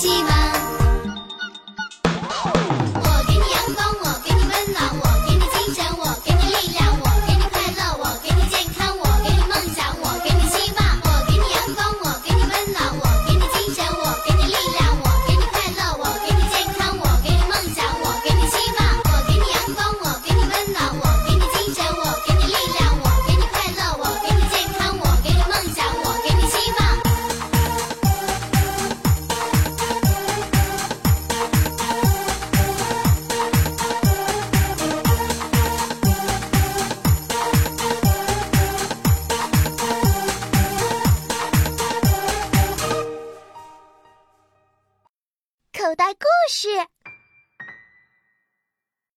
Спасибо. 口袋故事。